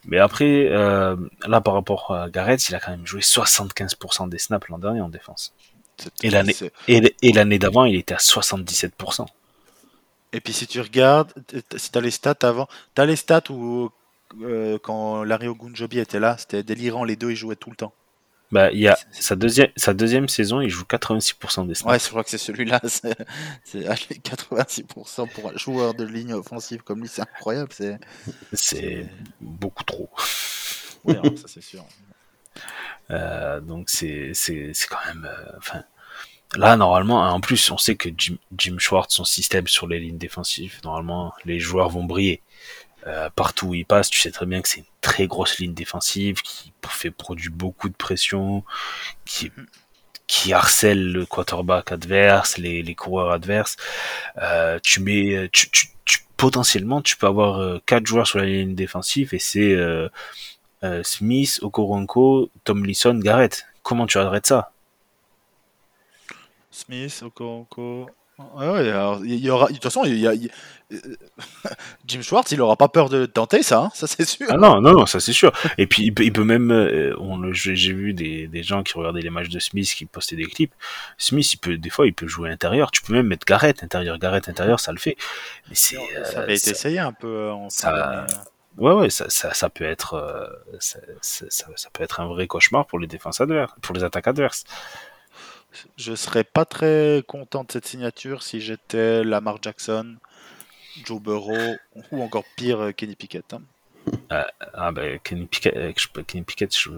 Speaker 1: mais après, là, par rapport à Gareth, il a quand même joué 75% des snaps l'an dernier en défense. Et l'année-
Speaker 3: c'est-
Speaker 1: Et, et l'année d'avant, il était à 77%.
Speaker 3: Et puis si tu regardes, si tu as les stats avant, tu as les stats où euh, quand Larry Ogunjobi était là, c'était délirant, les deux ils jouaient tout le temps.
Speaker 1: Bah, il y a sa deuxième, sa deuxième saison, il joue 86% des snaps.
Speaker 3: Ouais, je crois que c'est celui-là, [LAUGHS] c'est c'est- ah, les 86% pour un joueur de ligne offensive comme lui, c'est incroyable. C'est
Speaker 1: C'est beaucoup trop.
Speaker 3: ouais, ça c'est sûr. [LAUGHS]
Speaker 1: Euh, donc c'est c'est c'est quand même. euh, Enfin, là normalement, en plus, on sait que Jim, Jim Schwartz, son système sur les lignes défensives, normalement, les joueurs vont briller. Euh, partout où il passe, tu sais très bien que c'est une très grosse ligne défensive qui fait produit beaucoup de pression, qui qui harcèle le quarterback adverse, les, les coureurs adverses. Tu mets, tu, tu, potentiellement, tu peux avoir quatre joueurs sur la ligne défensive et c'est euh, Smith, Okoronko, Tomlinson, Garrett. Comment tu arrêtes ça?
Speaker 3: Smith, Okoronko. Ouais, ouais, alors, il y aura, de toute façon, il y a, il- [LAUGHS] Jim Schwartz, il aura pas peur de tenter ça, hein, ça c'est sûr.
Speaker 1: Ah non, non, non, ça c'est sûr. Et puis il peut, il peut même, euh, on j'ai vu des, des gens qui regardaient les matchs de Smith qui postaient des clips. Smith, il peut, des fois, il peut jouer intérieur. Tu peux même mettre Garrett intérieur, Garrett intérieur, ça le fait. Mais c'est,
Speaker 3: ça
Speaker 1: euh,
Speaker 3: avait été
Speaker 1: ça-
Speaker 3: essayé un peu en
Speaker 1: ça-. Ouais, ouais, ça, ça, ça peut être, euh, ça, peut être un vrai cauchemar pour les défenses adverses, pour les attaques adverses.
Speaker 3: Je serais pas très content de cette signature si j'étais Lamar Jackson, Joe Burrow ou encore pire euh, Kenny Pickett. hein.
Speaker 1: Ah ben Kenny Pickett, euh, Kenny Pickett, je,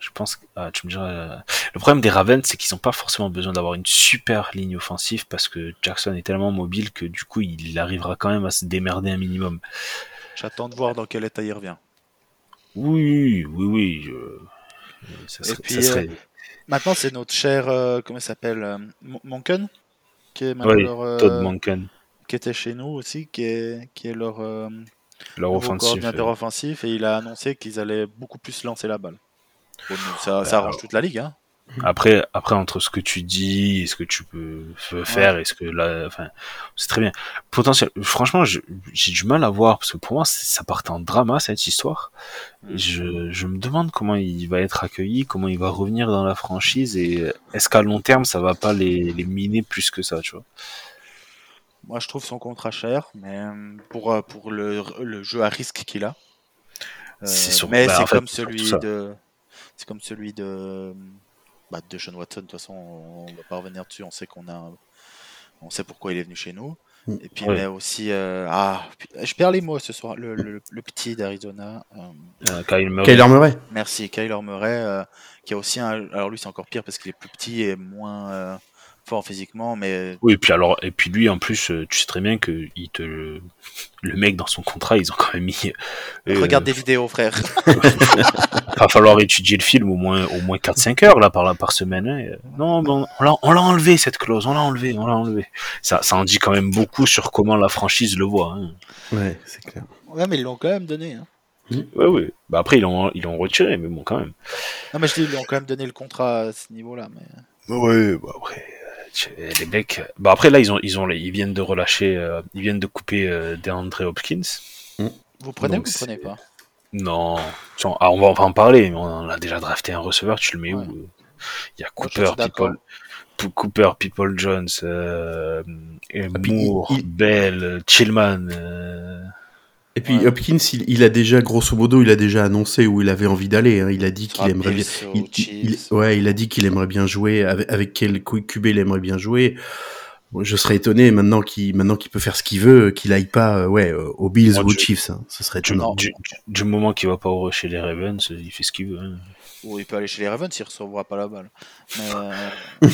Speaker 1: je pense que ah, tu me diras. euh, Le problème des Ravens, c'est qu'ils n'ont pas forcément besoin d'avoir une super ligne offensive parce que Jackson est tellement mobile que du coup il arrivera quand même à se démerder un minimum.
Speaker 3: J'attends de voir dans quel état il revient.
Speaker 1: Oui, oui, oui. je- Ça
Speaker 3: Et
Speaker 1: serait,
Speaker 3: puis,
Speaker 1: ça serait-
Speaker 3: Maintenant, c'est notre cher, euh, comment il s'appelle euh, Mon- Monken qui est maintenant
Speaker 1: Oui,
Speaker 3: leur, euh,
Speaker 1: Todd Monken,
Speaker 3: qui était chez nous aussi, qui est, qui est leur euh,
Speaker 1: leur offensive.
Speaker 3: coordinateur
Speaker 1: euh,
Speaker 3: offensif, et il a annoncé qu'ils allaient beaucoup plus lancer la balle. Bon, ça,
Speaker 1: Bah,
Speaker 3: ça arrange toute la ligue. Hein.
Speaker 1: Après, après entre ce que tu dis et ce que tu peux faire et ce que là, enfin, c'est très bien. Potentiel. Franchement, j'ai du mal à voir parce que pour moi, ça partait en drama cette histoire.
Speaker 3: Mm.
Speaker 1: Je, je me demande comment il va être accueilli, comment il va revenir dans la franchise et est-ce qu'à long terme, ça va pas les, les miner plus que ça, tu vois?
Speaker 3: Moi, je trouve son contrat cher, mais euh, pour, euh, pour le, le jeu à risque qu'il a. Euh, mais
Speaker 1: bah,
Speaker 3: c'est comme
Speaker 1: surtout
Speaker 3: celui de. C'est comme celui de. Bah, de Sean Watson, de toute façon, on va pas revenir dessus. On sait qu'on a. On sait pourquoi il est venu chez nous.
Speaker 2: Mm.
Speaker 3: Et puis,
Speaker 1: Ouais.
Speaker 3: mais aussi. euh, ah, je perds les mots ce soir. Le, le- le petit d'Arizona. euh,
Speaker 1: Euh, Kyle Murray.
Speaker 2: Kyler Murray.
Speaker 3: merci, Kyler Murray. euh, qui a aussi un. Alors, lui, c'est encore pire parce qu'il est plus petit et moins euh, fort physiquement. Mais
Speaker 1: Oui, et puis alors, et puis lui, en plus, euh, tu sais très bien que il te, le mec dans son contrat, ils ont quand même mis. euh,
Speaker 3: regarde des vidéos, frère. [LAUGHS]
Speaker 1: va falloir étudier le film au moins au moins 4-5 heures là par par semaine. hein. Euh, Non, bon, on l'a on l'a enlevé cette clause, on l'a enlevé, on l'a enlevé. Ça ça en dit quand même beaucoup sur comment la franchise le voit. Hein.
Speaker 2: Ouais, c'est clair.
Speaker 3: ouais, mais ils l'ont quand même donné. Hein.
Speaker 1: Ouais ouais. Bah après ils l'ont ils l'ont retiré mais bon quand même.
Speaker 3: Non, mais je dis, ils lui ont quand même donné le contrat à ce niveau-là. Mais...
Speaker 1: Ouais, bah après euh, les mecs bah après là ils ont ils ont ils viennent de relâcher euh, ils viennent de couper euh, DeAndre Hopkins.
Speaker 3: Vous prenez
Speaker 1: Donc,
Speaker 3: ou vous prenez pas?
Speaker 1: Non, ah, on va en parler, mais on a déjà drafté un receveur, tu le mets
Speaker 3: Ouais.
Speaker 1: où Il y a Cooper. People, P- Cooper, People Jones, euh,
Speaker 2: puis,
Speaker 1: Moore,
Speaker 2: il-
Speaker 1: Bell, Chillman.
Speaker 2: Et puis
Speaker 3: Ouais.
Speaker 2: Hopkins, il, il a déjà, grosso modo, il a déjà annoncé où il avait envie d'aller. hein. Il a dit qu'il
Speaker 3: Sera
Speaker 2: aimerait bien. Il, il- ouais, il a dit qu'il aimerait bien jouer. Avec, avec quel QB il aimerait bien jouer. Je serais étonné maintenant qu'il maintenant qu'il peut faire ce qu'il veut, qu'il aille pas, euh, ouais, euh, aux Bills
Speaker 1: Moi,
Speaker 2: ou aux Chiefs. hein. Ce serait
Speaker 1: du,
Speaker 2: étonnant.
Speaker 1: du, du moment qu'il va pas au chez les Ravens, il fait ce qu'il veut. hein.
Speaker 3: Ou il peut aller chez les Ravens, il recevra pas la balle. Mais, euh,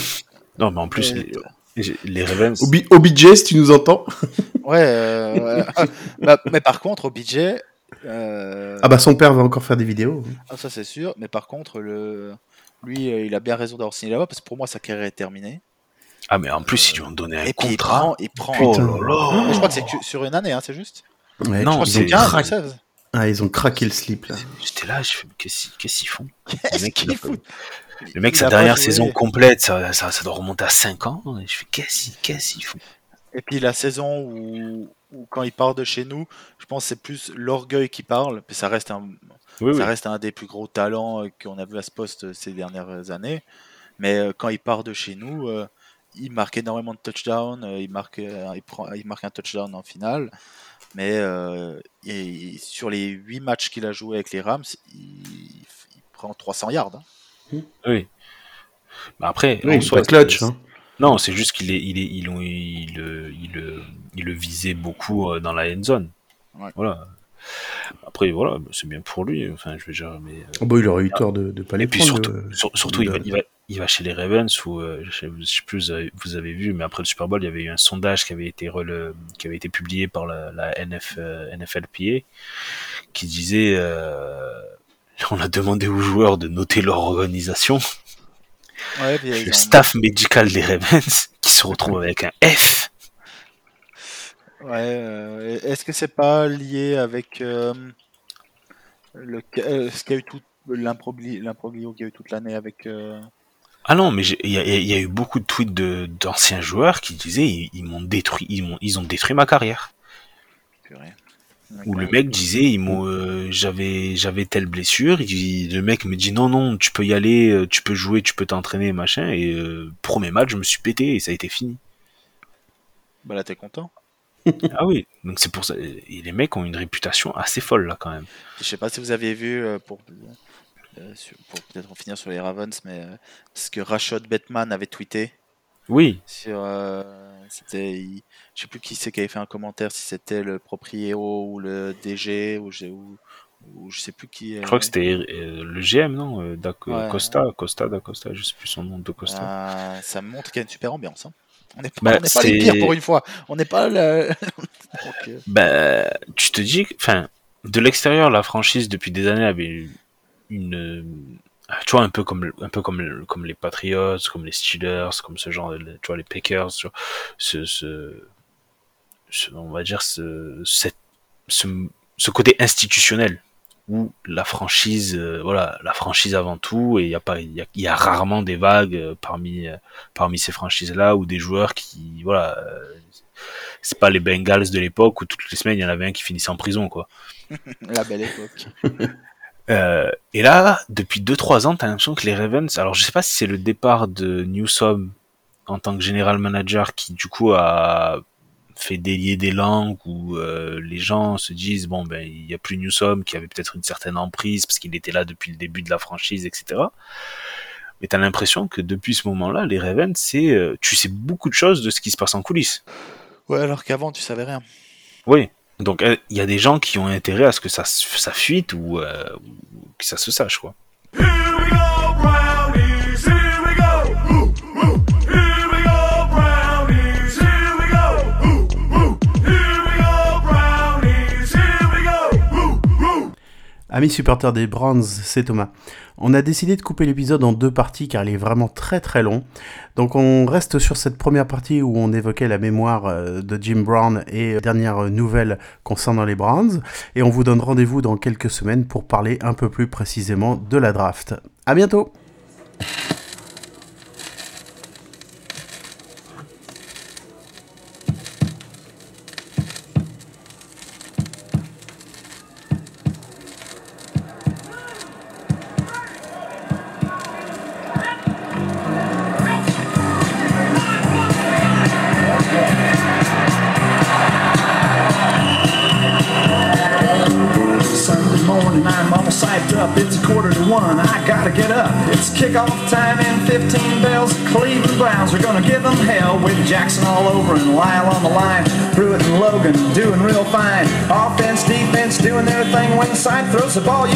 Speaker 1: Non, mais en plus, les, Ravens.
Speaker 2: Obi- OBJ, si tu nous entends. [LAUGHS]
Speaker 3: ouais, euh, ouais. Bah, mais par contre, au budget, euh,
Speaker 2: Ah bah son père va encore faire des vidéos.
Speaker 3: ah, ça c'est sûr. Mais par contre, le, lui, euh, il a bien raison d'avoir signé là-bas parce que pour moi, sa carrière est terminée.
Speaker 1: Ah, mais en plus, ils lui ont donné un
Speaker 3: Et puis il prend, il prend.
Speaker 1: Oh là là.
Speaker 3: Je crois que c'est sur une année, hein, c'est juste.
Speaker 2: Ouais,
Speaker 1: Non,
Speaker 3: c'est
Speaker 2: ont
Speaker 3: 15 ou
Speaker 2: craqué,
Speaker 3: 16.
Speaker 2: Ah, ils ont craqué le slip là.
Speaker 1: J'étais là, je fais, qu'est-ce qu'ils- qu'est-ce qu'ils font? [LAUGHS] Le mec, il
Speaker 3: qu'il
Speaker 1: a-
Speaker 3: fout
Speaker 1: Le mec,
Speaker 3: Il
Speaker 1: sa dernière
Speaker 3: joué.
Speaker 1: saison complète, ça, ça, ça doit remonter à 5 ans. Et je fais, qu'est-ce qu'ils- qu'est-ce qu'ils font?
Speaker 3: Et puis la saison où, où quand il part de chez nous, je pense que c'est plus l'orgueil qui parle. Puis ça reste un,
Speaker 1: Oui,
Speaker 3: ça
Speaker 1: oui.
Speaker 3: reste un des plus gros talents euh, qu'on a vu à ce poste euh, ces dernières années. Mais euh, quand il part de chez nous, euh, il marque énormément de touchdowns. euh, il, marque, euh, il, prend, il marque un touchdown en finale. Mais euh, et sur les 8 matchs qu'il a joué avec les Rams, il, il prend 300 yards. hein.
Speaker 1: Oui. Mais après,
Speaker 2: Oui,
Speaker 1: en
Speaker 2: il est
Speaker 1: soi,
Speaker 2: pas clutch. Hein.
Speaker 1: Non, c'est juste qu'il est, il est, il, il, il, le- il, le- il le visait beaucoup dans la end zone.
Speaker 3: Ouais.
Speaker 1: Voilà. Après, voilà, c'est bien pour lui. Enfin, je veux dire, mais. euh,
Speaker 2: Oh, bah, il aurait eu tort de ne pas les
Speaker 1: Et puis
Speaker 2: prendre.
Speaker 1: surtout, sur- surtout il, va,
Speaker 2: de-
Speaker 1: il, va, il va chez les Ravens où euh, je je sais plus vous avez, vu, mais après le Super Bowl, il y avait eu un sondage qui avait été rele- qui avait été publié par la, la NF, euh, NFLPA qui disait euh, [LAUGHS] on a demandé aux joueurs de noter leur organisation.
Speaker 3: Ouais, puis ils
Speaker 1: Le
Speaker 3: ont-
Speaker 1: staff médical des Ravens [LAUGHS] qui se retrouve avec un F.
Speaker 3: Ouais, est-ce que c'est pas lié avec le, ce qu'il y a eu tout l'imbroglio qu'il y a eu toute l'année avec
Speaker 1: Ah non, mais il y a, il y a eu beaucoup de tweets de- d'anciens joueurs qui disaient ils, ils m'ont détruit, ils, ont détruit ma carrière. Où le mec disait euh, j'avais j'avais telle blessure il- le mec me dit non non tu peux y aller euh, tu peux jouer tu peux t'entraîner machin et euh, premier match je me suis pété et ça a été fini
Speaker 3: Bah là t'es content. [LAUGHS]
Speaker 1: ah oui, donc c'est pour ça. Et les mecs ont une réputation assez folle là quand même.
Speaker 3: Je sais pas si vous avez vu euh, pour euh, pour peut-être en finir sur les Ravens, mais euh, ce que Rashad Batman avait tweeté.
Speaker 1: Oui.
Speaker 3: Sur, c'était, je sais plus qui c'est qui avait fait un commentaire, si c'était le propriétaire ou le DG ou je, ou, je sais plus qui.
Speaker 1: Je crois que c'était le GM, non Costa, Costa, da Costa, je sais plus son nom de Costa.
Speaker 3: Ah, ça montre qu'il y a une super ambiance. Hein. On n'est pas, bah, les pires pour une fois. On n'est pas le... [LAUGHS]
Speaker 1: bah, tu te dis, enfin, de l'extérieur, la franchise depuis des années avait une, tu vois, un peu comme, un peu comme, comme les Patriots, comme les Steelers, comme ce genre, tu vois, les Packers, ce, ce, on va dire ce, cette, ce, ce côté institutionnel où la franchise, euh, voilà, la franchise avant tout, et il y a pas, il y, a, rarement des vagues euh, parmi euh, parmi ces franchises là ou des joueurs qui, voilà, c'est pas les Bengals de l'époque où toutes les semaines il y en avait un qui finissait en prison, quoi. [LAUGHS]
Speaker 3: la belle époque. [LAUGHS]
Speaker 1: et là, depuis 2-3 ans, t'as l'impression que les Ravens, alors je sais pas si c'est le départ de Newsom en tant que général manager qui du coup a fait délier des langues où euh, les gens se disent bon ben il y a plus Newsom qui avait peut-être une certaine emprise parce qu'il était là depuis le début de la franchise etc mais t'as l'impression que depuis ce moment-là les Ravens c'est euh, tu sais beaucoup de choses de ce qui se passe en coulisses.
Speaker 3: Ouais alors qu'avant tu savais rien.
Speaker 1: Oui donc euh, il y a des gens qui ont intérêt à ce que ça ça fuite ou, ou que ça se sache quoi
Speaker 2: Amis supporters des Browns, c'est Thomas. On a décidé de couper l'épisode en deux parties car il est vraiment très très long. Donc on reste sur cette première partie où on évoquait la mémoire euh, de Jim Brown et dernières nouvelles concernant les Browns. Et on vous donne rendez-vous dans quelques semaines pour parler un peu plus précisément de la draft. À bientôt!
Speaker 4: Side throws the ball,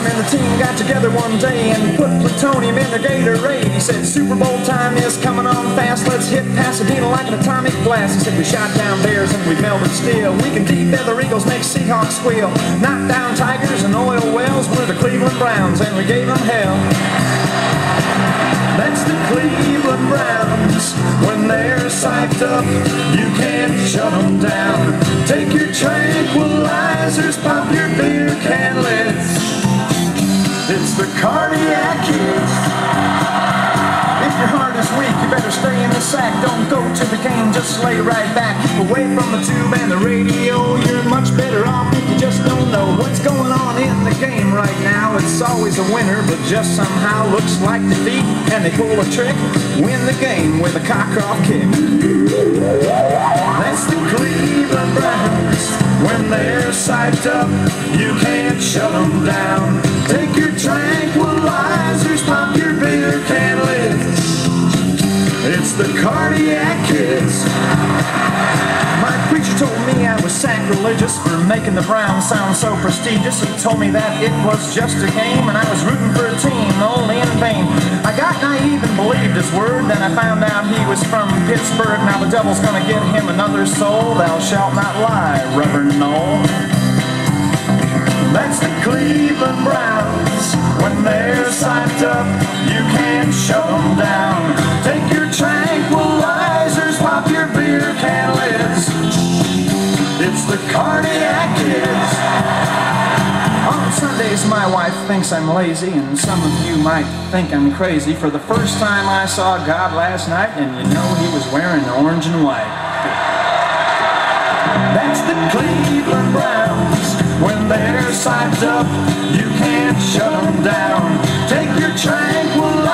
Speaker 4: Sam and the team got together one day and put plutonium in their Gatorade. He said, Super Bowl time is coming on fast. Let's hit Pasadena like an atomic blast. He said, We shot down bears and we melted steel. We can defeather eagles, make Seahawks squeal. Knock down tigers and oil wells. We're the Cleveland Browns and we gave them hell. That's the Cleveland Browns. When they're psyched up, you can't shut them down. Take your tranquilizers, pop your beer can lids. It's the cardiacist your heart is weak, you better stay in the sack. Don't go to the game, just lay right back. Away from the tube and the radio. You're much better off if you just don't know what's going on in the game right now. It's always a winner, but just somehow looks like defeat. And they pull a trick, win the game with a cock-off kick. That's the Cleveland Browns. When they're psyched up, you can't shut them down. Take your tranquilizers, It's the cardiac kids. My preacher told me I was sacrilegious for making the Browns sound so prestigious. He told me that it was just a game and I was rooting for a team only in vain. I got naive and believed his word. Then I found out he was from Pittsburgh. Now the devil's gonna get him another soul. Thou shalt not lie, Reverend Noel. That's the Cleveland Browns. When they're psyched up, you can't shut them down. the cardiac is. On Sundays, my wife thinks I'm lazy, and some of you might think I'm crazy. For the first time, I saw God last night, and you know he was wearing orange and white. That's the Cleveland Browns. When they're sized up, you can't shut them down. Take your tranquilizer.